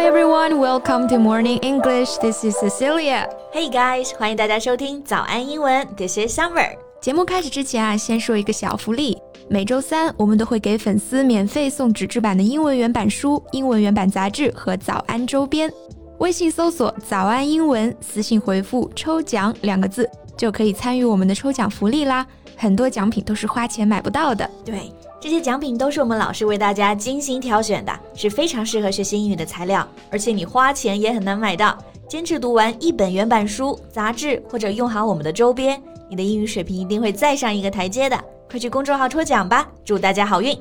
everyone, welcome to Morning English. This is Cecilia. Hey guys，欢迎大家收听早安英文。This is Summer。节目开始之前啊，先说一个小福利。每周三我们都会给粉丝免费送纸质版的英文原版书、英文原版杂志和早安周边。微信搜索“早安英文”，私信回复“抽奖”两个字，就可以参与我们的抽奖福利啦。很多奖品都是花钱买不到的。对。这些奖品都是我们老师为大家精心挑选的，是非常适合学习英语的材料，而且你花钱也很难买到。坚持读完一本原版书、杂志，或者用好我们的周边，你的英语水平一定会再上一个台阶的。快去公众号抽奖吧，祝大家好运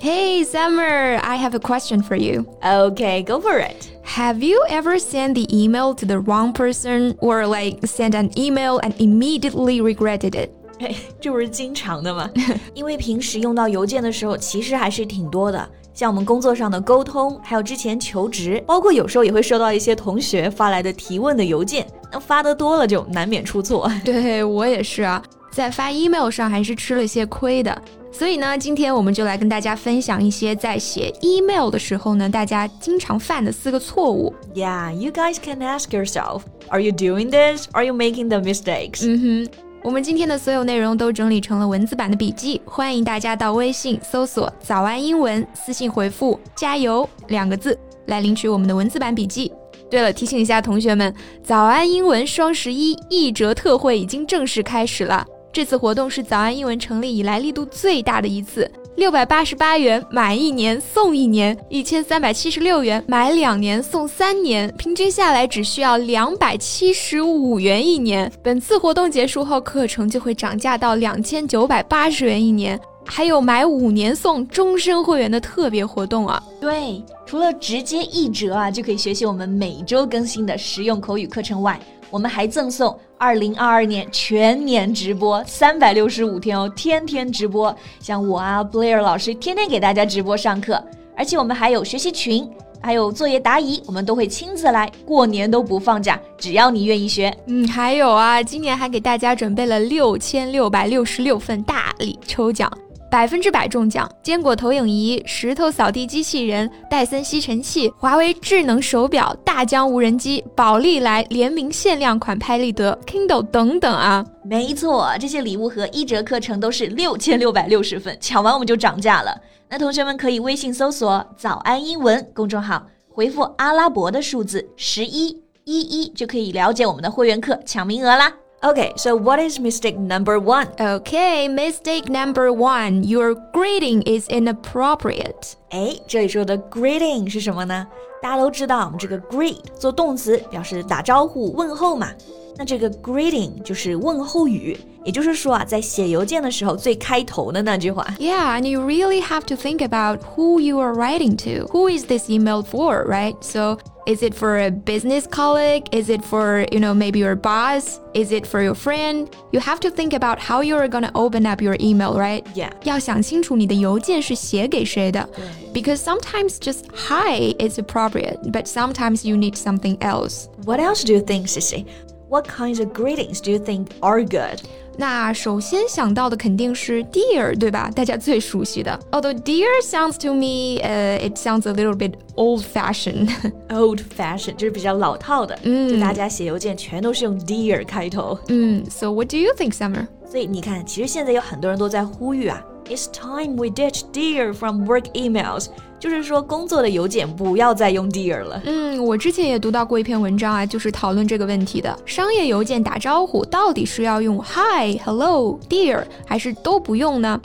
！Hey Summer, I have a question for you. Okay, go for it. Have you ever sent the email to the wrong person or like sent an email and immediately regretted it? 这不是经常的吗？因为平时用到邮件的时候，其实还是挺多的。像我们工作上的沟通，还有之前求职，包括有时候也会收到一些同学发来的提问的邮件。那发的多了，就难免出错。对我也是啊，在发 email 上还是吃了些亏的。所以呢，今天我们就来跟大家分享一些在写 email 的时候呢，大家经常犯的四个错误。Yeah, you guys can ask yourself, are you doing this? Are you making the mistakes? 嗯哼。我们今天的所有内容都整理成了文字版的笔记，欢迎大家到微信搜索“早安英文”，私信回复“加油”两个字来领取我们的文字版笔记。对了，提醒一下同学们，早安英文双十一一折特惠已经正式开始了。这次活动是早安英文成立以来力度最大的一次。六百八十八元买一年送一年，一千三百七十六元买两年送三年，平均下来只需要两百七十五元一年。本次活动结束后，课程就会涨价到两千九百八十元一年，还有买五年送终身会员的特别活动啊！对，除了直接一折啊就可以学习我们每周更新的实用口语课程外，我们还赠送二零二二年全年直播三百六十五天哦，天天直播，像我啊，Blair 老师天天给大家直播上课，而且我们还有学习群，还有作业答疑，我们都会亲自来，过年都不放假，只要你愿意学。嗯，还有啊，今年还给大家准备了六千六百六十六份大礼抽奖。百分之百中奖！坚果投影仪、石头扫地机器人、戴森吸尘器、华为智能手表、大疆无人机、宝利来联名限量款拍立得、Kindle 等等啊！没错，这些礼物和一折课程都是六千六百六十份，抢完我们就涨价了。那同学们可以微信搜索“早安英文”公众号，回复阿拉伯的数字十一一一，就可以了解我们的会员课抢名额啦。Okay, so what is mistake number one? Okay, mistake number one. Your greeting is inappropriate. 哎，这里说的 greeting 是什么呢？大家都知道，我们这个 greet 做动词表示打招呼、问候嘛。 那这个 greeting 就是问候语，也就是说啊，在写邮件的时候最开头的那句话。Yeah, and you really have to think about who you are writing to. Who is this email for, right? So is it for a business colleague? Is it for, you know, maybe your boss? Is it for your friend? You have to think about how you're gonna open up your email, right? Yeah. 要想清楚你的邮件是写给谁的。Because sometimes just hi is appropriate, but sometimes you need something else. What else do you think, Sissy? What kinds of greetings do you think are good? 那首先想到的肯定是 dear，对吧？大家最熟悉的。Although dear sounds to me, uh, it sounds a little bit old-fashioned. Old-fashioned 就是比较老套的，嗯，就大家写邮件全都是用 dear 开头。嗯，So what do you think, Summer? 所以你看，其实现在有很多人都在呼吁啊，It's time we ditch dear from work emails。 就是说，工作的邮件不要再用 dear 了。嗯，我之前也读到过一篇文章啊，就是讨论这个问题的。商业邮件打招呼到底是要用 hi、hello、dear，还是都不用呢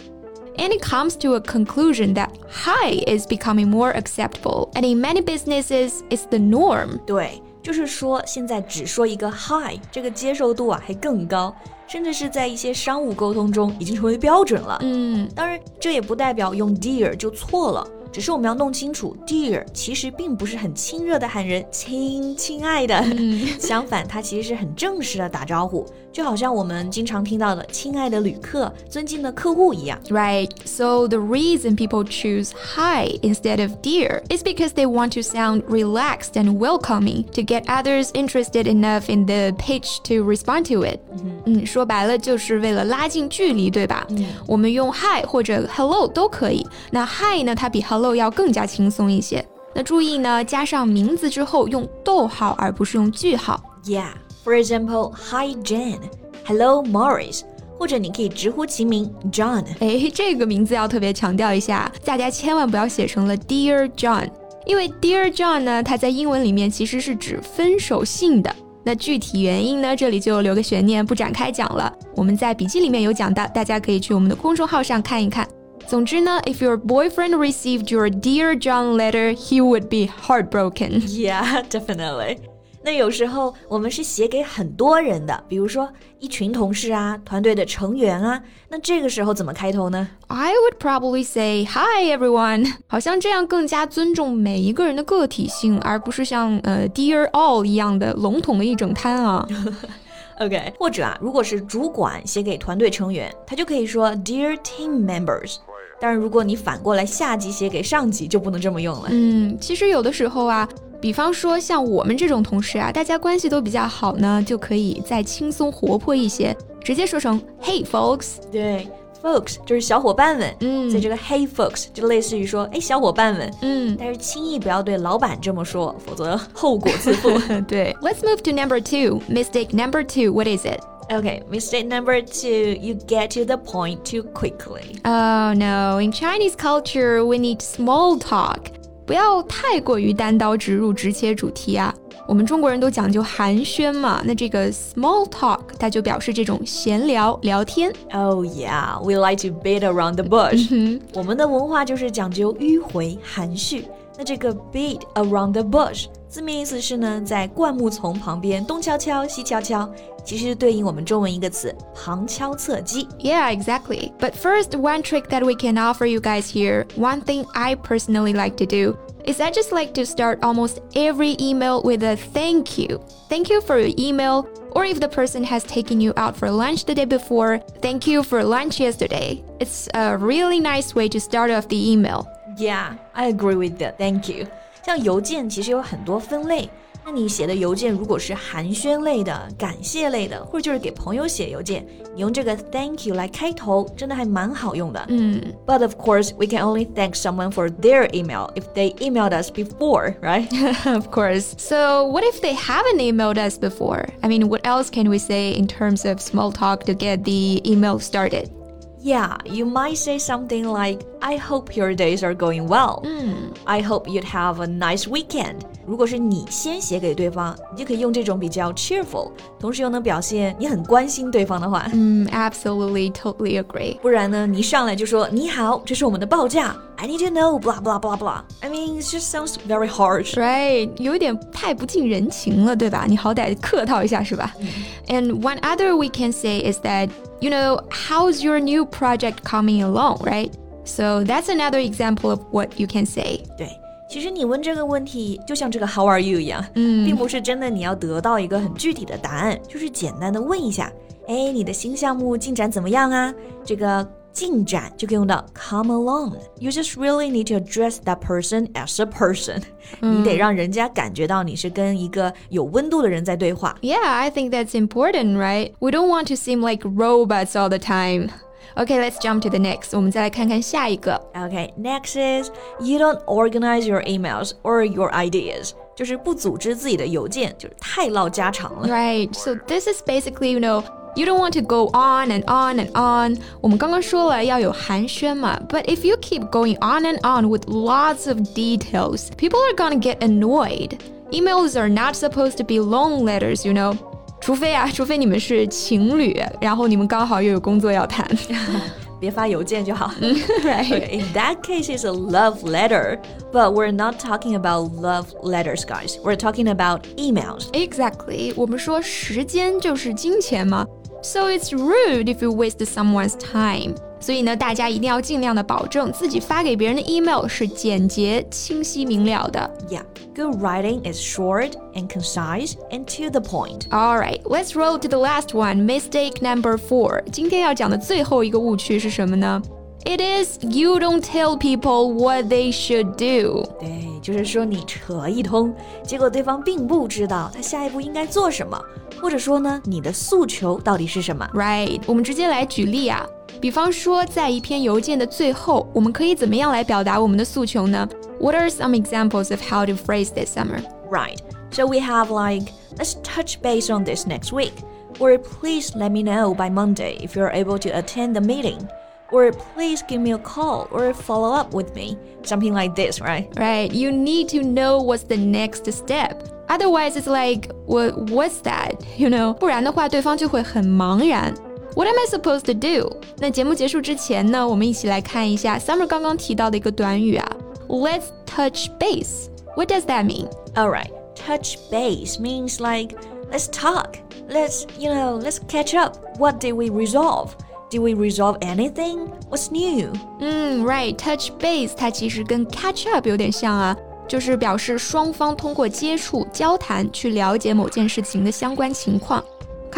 ？And it comes to a conclusion that hi is becoming more acceptable, and in many businesses, it's the norm. 对，就是说现在只说一个 hi，这个接受度啊还更高，甚至是在一些商务沟通中已经成为标准了。嗯，当然这也不代表用 dear 就错了。只是我们要弄清楚，dear 其实并不是很亲热的喊人亲亲爱的，相反，它其实是很正式的打招呼。就好像我们经常听到的“亲爱的旅客”、“尊敬的客户”一样。Right. So the reason people choose hi instead of dear is because they want to sound relaxed and welcoming to get others interested enough in the pitch to respond to it. 嗯，说白了就是为了拉近距离，对吧？嗯，我们用 hi 或者 hello 都可以。那 hi 呢，它比 hello 要更加轻松一些。那注意呢，加上名字之后用逗号，而不是用句号。Yeah, for example, Hi Jane, Hello Morris，或者你可以直呼其名 John。哎，这个名字要特别强调一下，大家千万不要写成了 Dear John，因为 Dear John 呢，它在英文里面其实是指分手信的。那具体原因呢，这里就留个悬念，不展开讲了。我们在笔记里面有讲到，大家可以去我们的公众号上看一看。总之呢，If your boyfriend received your Dear John letter, he would be heartbroken. Yeah, definitely. 那有时候我们是写给很多人的，比如说一群同事啊，团队的成员啊，那这个时候怎么开头呢？I would probably say hi everyone，好像这样更加尊重每一个人的个体性，而不是像呃 Dear all 一样的笼统的一整摊啊。OK，或者啊，如果是主管写给团队成员，他就可以说 Dear team members。 但是如果你反过来下级写给上级，就不能这么用了。嗯，其实有的时候啊，比方说像我们这种同事啊，大家关系都比较好呢，就可以再轻松活泼一些，直接说成 Hey folks。对，folks 就是小伙伴们。嗯，所以这个 Hey folks 就类似于说，哎，小伙伴们。嗯，但是轻易不要对老板这么说，否则后果自负。对，Let's move to number two. Mistake number two. What is it? Okay, mistake number two, you get to the point too quickly. Oh no, in Chinese culture, we need small talk. 不要太过于单刀直入、直切主题啊。我们中国人都讲究寒暄嘛，那这个 small talk 它就表示这种闲聊、聊天。Oh yeah, we like to beat around the bush. 我们的文化就是讲究迂回、含蓄。 那这个 beat around the bush 字面意思是呢，在灌木丛旁边东敲敲西敲敲，其实对应我们中文一个词旁敲侧击。Yeah, exactly. But first, one trick that we can offer you guys here, one thing I personally like to do is I just like to start almost every email with a thank you. Thank you for your email. Or if the person has taken you out for lunch the day before, thank you for lunch yesterday. It's a really nice way to start off the email. Yeah, I agree with that. Thank you. 像邮件其实有很多分类，那你写的邮件如果是寒暄类的、感谢类的，或者就是给朋友写邮件，你用这个 thank you 来开头，真的还蛮好用的。嗯，But of course, we can only thank someone for their email if they emailed us before, right? of course. So, what if they haven't emailed us before? I mean, what else can we say in terms of small talk to get the email started? Yeah, you might say something like, I hope your days are going well. Mm. I hope you'd have a nice weekend. 如果是你先写给对方，你就可以用这种比较 cheerful，同时又能表现你很关心对方的话。嗯，absolutely, totally agree. 不然呢，你上来就说你好，这是我们的报价。I need to know blah blah blah blah. I mean, it just sounds very harsh. Right，有一点太不近人情了，对吧？你好歹客套一下是吧？And one other we can say is that you know how's your new project coming along, right? So that's another example of what you can say. 对。其实你问这个问题，就像这个 How are you 一样，嗯，并不是真的你要得到一个很具体的答案，就是简单的问一下，哎，你的新项目进展怎么样啊？这个进展就可以用到 come along。You just really need to address that person as a person。你得让人家感觉到你是跟一个有温度的人在对话。Yeah, I think that's important, right? We don't want to seem like robots all the time. Okay, let's jump to the next. 我们再来看看下一个。Okay, next is you don't organize your emails or your ideas. 就是不组织自己的邮件，就是太唠家常了。 Right. So this is basically, you know, you don't want to go on and on and on. 我们刚刚说了要有寒暄嘛，but if you keep going on and on with lots of details, people are gonna get annoyed. Emails are not supposed to be long letters, you know. 除非啊，除非你们是情侣，然后你们刚好又有工作要谈。别发邮件就好。right. Okay, in that case, it's a love letter, but we're not talking about love letters, guys. We're talking about emails. Exactly. 我们说时间就是金钱嘛 ，so it's rude if you waste someone's time. 所以呢，大家一定要尽量的保证自己发给别人的 email 是简洁、清晰、明了的。 Yeah, good writing is short and concise and to the point. All right, let's roll to the last one. Mistake number four. 今天要讲的最后一个误区是什么呢？It is you don't tell people what they should do. 对， 就是说你扯一通，结果对方并不知道他下一步应该做什么，或者说呢，你的诉求到底是什么。 Right，我们直接来举例啊。比方说，在一篇邮件的最后，我们可以怎么样来表达我们的诉求呢？ What are some examples of how to phrase this summer? Right. So we have like, let's touch base on this next week. Or please let me know by Monday if you're able to attend the meeting. Or please give me a call or follow up with me. Something like this, right? Right. You need to know what's the next step. Otherwise, it's like, what, what's that? You know? 不然的话，对方就会很茫然。What am I supposed to do？那节目结束之前呢，我们一起来看一下 Summer 刚刚提到的一个短语啊，Let's touch base. What does that mean? Alright, touch base means like let's talk. Let's, you know, let's catch up. What did we resolve? Did we resolve anything? What's new? 嗯，Right，touch base 它其实跟 catch up 有点像啊，就是表示双方通过接触、交谈去了解某件事情的相关情况。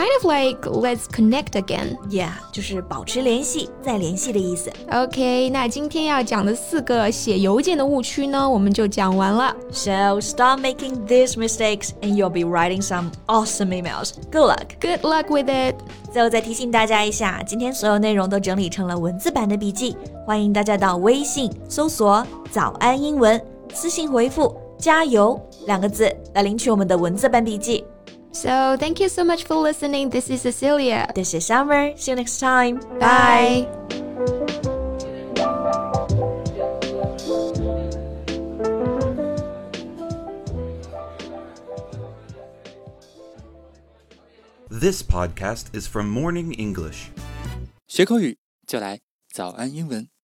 Kind of like let's connect again. Yeah，就是保持联系，再联系的意思。OK，那今天要讲的四个写邮件的误区呢，我们就讲完了。So stop making these mistakes, and you'll be writing some awesome emails. Good luck. Good luck with it. 最后再提醒大家一下，今天所有内容都整理成了文字版的笔记，欢迎大家到微信搜索“早安英文”，私信回复“加油”两个字来领取我们的文字版笔记。So thank you so much for listening. This is Cecilia. This is Summer. See you next time. Bye. This podcast is from Morning English. 学口语就来早安英文。